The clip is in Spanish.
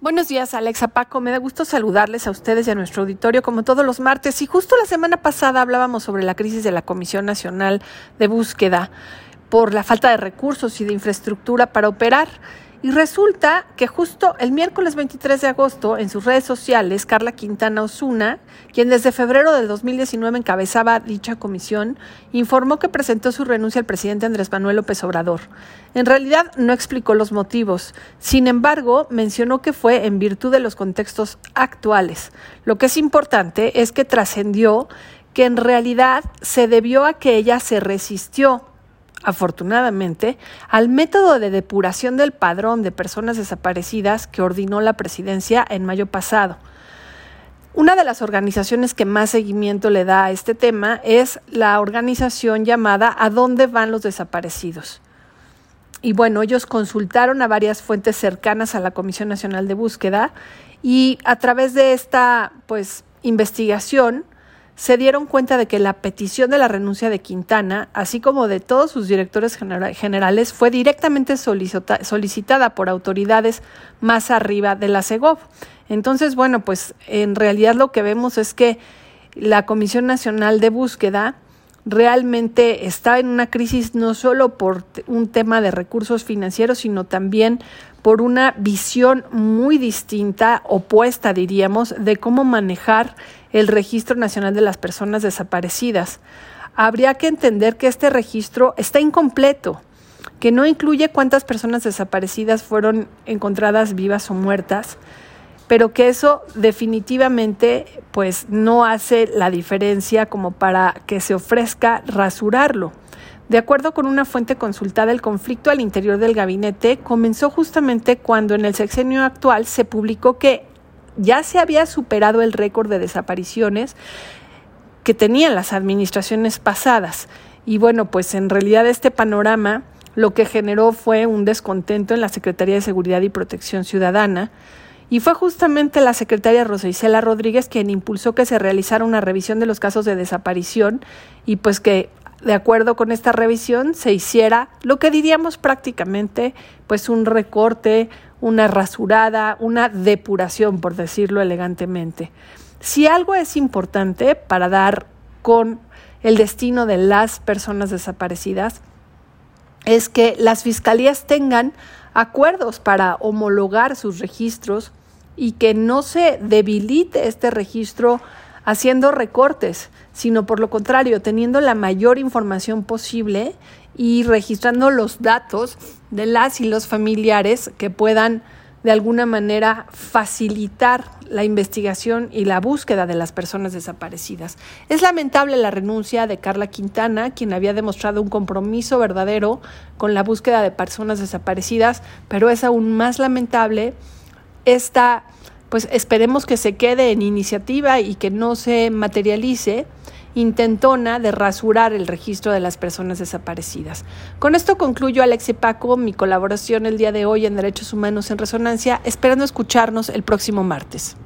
Buenos días, Alexa Paco. Me da gusto saludarles a ustedes y a nuestro auditorio como todos los martes. Y justo la semana pasada hablábamos sobre la crisis de la Comisión Nacional de Búsqueda por la falta de recursos y de infraestructura para operar. Y resulta que justo el miércoles 23 de agosto, en sus redes sociales, Carla Quintana Osuna, quien desde febrero del 2019 encabezaba dicha comisión, informó que presentó su renuncia al presidente Andrés Manuel López Obrador. En realidad no explicó los motivos, sin embargo, mencionó que fue en virtud de los contextos actuales. Lo que es importante es que trascendió que en realidad se debió a que ella se resistió afortunadamente, al método de depuración del padrón de personas desaparecidas que ordinó la presidencia en mayo pasado. Una de las organizaciones que más seguimiento le da a este tema es la organización llamada ¿A dónde van los desaparecidos? Y bueno, ellos consultaron a varias fuentes cercanas a la Comisión Nacional de Búsqueda y a través de esta pues investigación se dieron cuenta de que la petición de la renuncia de Quintana, así como de todos sus directores generales, fue directamente solicitada por autoridades más arriba de la CEGOV. Entonces, bueno, pues en realidad lo que vemos es que la Comisión Nacional de Búsqueda realmente está en una crisis no solo por un tema de recursos financieros, sino también por una visión muy distinta, opuesta diríamos, de cómo manejar el Registro Nacional de las Personas Desaparecidas. Habría que entender que este registro está incompleto, que no incluye cuántas personas desaparecidas fueron encontradas vivas o muertas, pero que eso definitivamente pues no hace la diferencia como para que se ofrezca rasurarlo. De acuerdo con una fuente consultada, el conflicto al interior del gabinete comenzó justamente cuando en el sexenio actual se publicó que ya se había superado el récord de desapariciones que tenían las administraciones pasadas. Y bueno, pues en realidad este panorama lo que generó fue un descontento en la Secretaría de Seguridad y Protección Ciudadana, y fue justamente la secretaria Rosa Isela Rodríguez quien impulsó que se realizara una revisión de los casos de desaparición y pues que de acuerdo con esta revisión se hiciera lo que diríamos prácticamente pues un recorte, una rasurada, una depuración por decirlo elegantemente. Si algo es importante para dar con el destino de las personas desaparecidas es que las fiscalías tengan acuerdos para homologar sus registros y que no se debilite este registro haciendo recortes, sino por lo contrario, teniendo la mayor información posible y registrando los datos de las y los familiares que puedan de alguna manera facilitar la investigación y la búsqueda de las personas desaparecidas. Es lamentable la renuncia de Carla Quintana, quien había demostrado un compromiso verdadero con la búsqueda de personas desaparecidas, pero es aún más lamentable esta, pues esperemos que se quede en iniciativa y que no se materialice intentona de rasurar el registro de las personas desaparecidas. Con esto concluyo, Alex y Paco, mi colaboración el día de hoy en Derechos Humanos en Resonancia, esperando escucharnos el próximo martes.